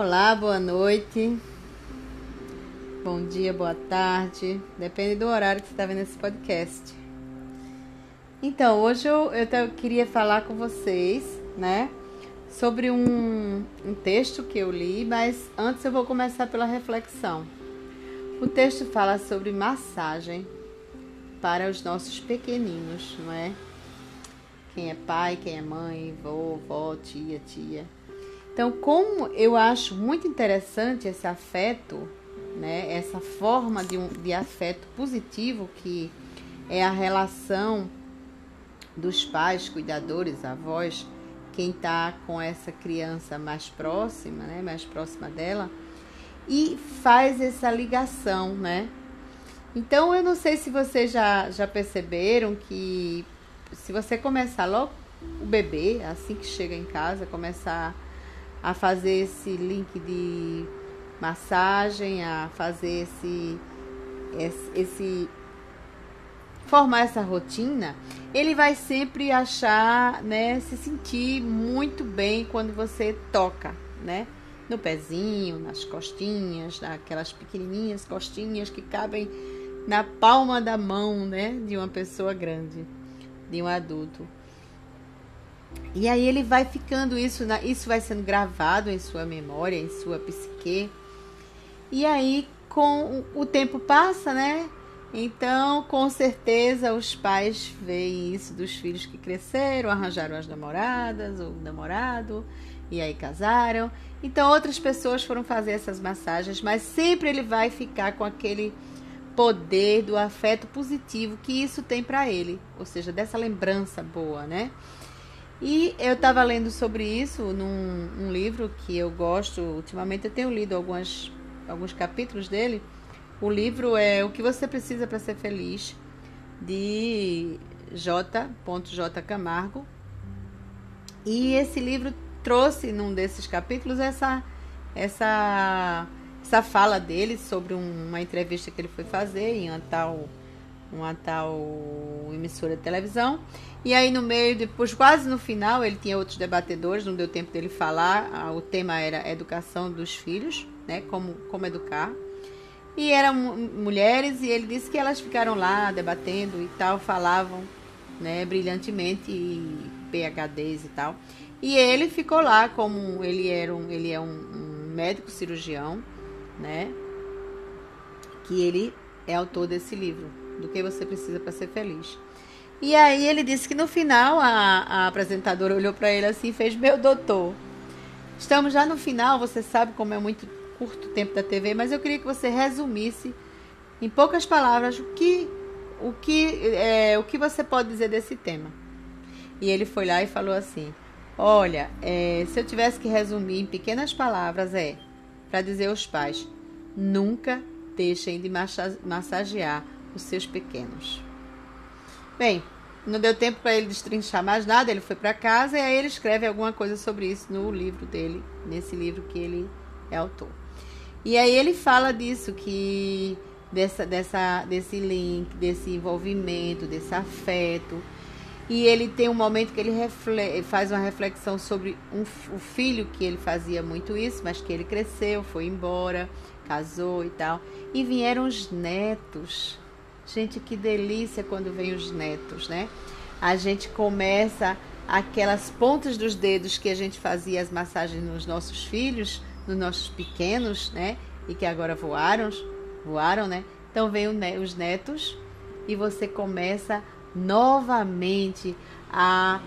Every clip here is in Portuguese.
Olá, boa noite. Bom dia, boa tarde. Depende do horário que você está vendo esse podcast. Então, hoje eu, eu queria falar com vocês, né, sobre um, um texto que eu li, mas antes eu vou começar pela reflexão. O texto fala sobre massagem para os nossos pequeninos, não é? Quem é pai, quem é mãe, vovó, tia, tia. Então, como eu acho muito interessante esse afeto, né? Essa forma de, um, de afeto positivo que é a relação dos pais, cuidadores, avós, quem está com essa criança mais próxima, né? Mais próxima dela e faz essa ligação, né? Então eu não sei se vocês já, já perceberam que se você começar logo o bebê, assim que chega em casa, começar a fazer esse link de massagem, a fazer esse, esse, esse formar essa rotina, ele vai sempre achar, né, se sentir muito bem quando você toca, né? No pezinho, nas costinhas, naquelas pequenininhas costinhas que cabem na palma da mão, né, de uma pessoa grande, de um adulto. E aí ele vai ficando isso, isso vai sendo gravado em sua memória, em sua psique. E aí com o tempo passa, né? Então, com certeza, os pais veem isso dos filhos que cresceram, arranjaram as namoradas ou namorado, e aí casaram. Então, outras pessoas foram fazer essas massagens, mas sempre ele vai ficar com aquele poder do afeto positivo que isso tem para ele, ou seja, dessa lembrança boa, né? E eu estava lendo sobre isso num um livro que eu gosto, ultimamente eu tenho lido algumas, alguns capítulos dele. O livro é O que você precisa para ser feliz, de J. J. Camargo. E esse livro trouxe num desses capítulos essa essa essa fala dele sobre um, uma entrevista que ele foi fazer em tal uma tal emissora de televisão. E aí no meio, depois quase no final, ele tinha outros debatedores, não deu tempo dele falar. Ah, o tema era educação dos filhos, né? Como, como educar. E eram mulheres e ele disse que elas ficaram lá debatendo e tal, falavam, né, brilhantemente e PhDs e tal. E ele ficou lá como ele era um, ele é um, um médico cirurgião, né? Que ele é autor desse livro, do que você precisa para ser feliz. E aí ele disse que no final a, a apresentadora olhou para ele assim e fez: Meu doutor, estamos já no final, você sabe como é muito curto o tempo da TV, mas eu queria que você resumisse em poucas palavras o que, o que, é, o que você pode dizer desse tema. E ele foi lá e falou assim: Olha, é, se eu tivesse que resumir em pequenas palavras, é para dizer aos pais: nunca deixem de massagear os seus pequenos. Bem, não deu tempo para ele destrinchar mais nada, ele foi para casa e aí ele escreve alguma coisa sobre isso no livro dele, nesse livro que ele é autor. E aí ele fala disso, que dessa, dessa, desse link, desse envolvimento, desse afeto e ele tem um momento que ele faz uma reflexão sobre um, o filho que ele fazia muito isso, mas que ele cresceu, foi embora, casou e tal. E vieram os netos. Gente, que delícia quando vem os netos, né? A gente começa aquelas pontas dos dedos que a gente fazia as massagens nos nossos filhos, nos nossos pequenos, né? E que agora voaram, voaram, né? Então vem os netos e você começa novamente a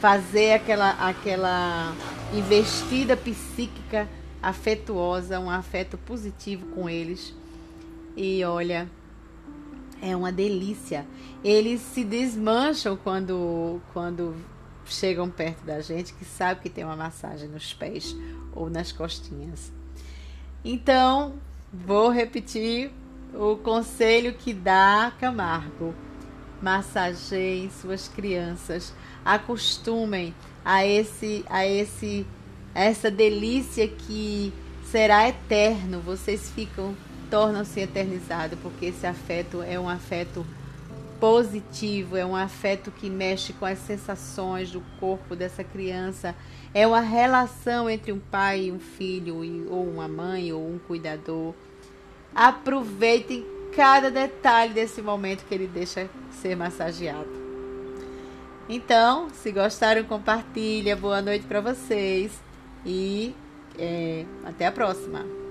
fazer aquela, aquela investida psíquica afetuosa, um afeto positivo com eles. E olha, é uma delícia. Eles se desmancham quando, quando chegam perto da gente, que sabe que tem uma massagem nos pés ou nas costinhas. Então, vou repetir o conselho que dá Camargo massageiem suas crianças, acostumem a esse a esse essa delícia que será eterno. Vocês ficam tornam-se eternizados porque esse afeto é um afeto positivo, é um afeto que mexe com as sensações do corpo dessa criança, é uma relação entre um pai e um filho, ou uma mãe, ou um cuidador. Aproveitem cada detalhe desse momento que ele deixa ser massageado. Então, se gostaram, compartilha. Boa noite para vocês e é, até a próxima.